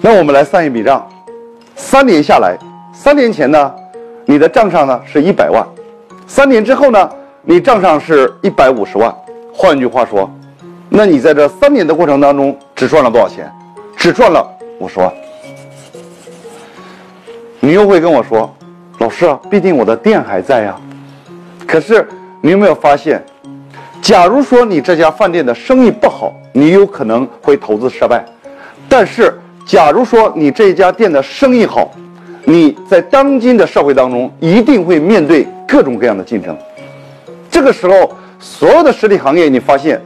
那我们来算一笔账，三年下来，三年前呢，你的账上呢是一百万，三年之后呢，你账上是一百五十万。换句话说，那你在这三年的过程当中只赚了多少钱？只赚了五十万。你又会跟我说，老师啊，毕竟我的店还在呀。可是你有没有发现，假如说你这家饭店的生意不好，你有可能会投资失败；但是假如说你这家店的生意好，你在当今的社会当中一定会面对各种各样的竞争。这个时候，所有的实体行业，你发现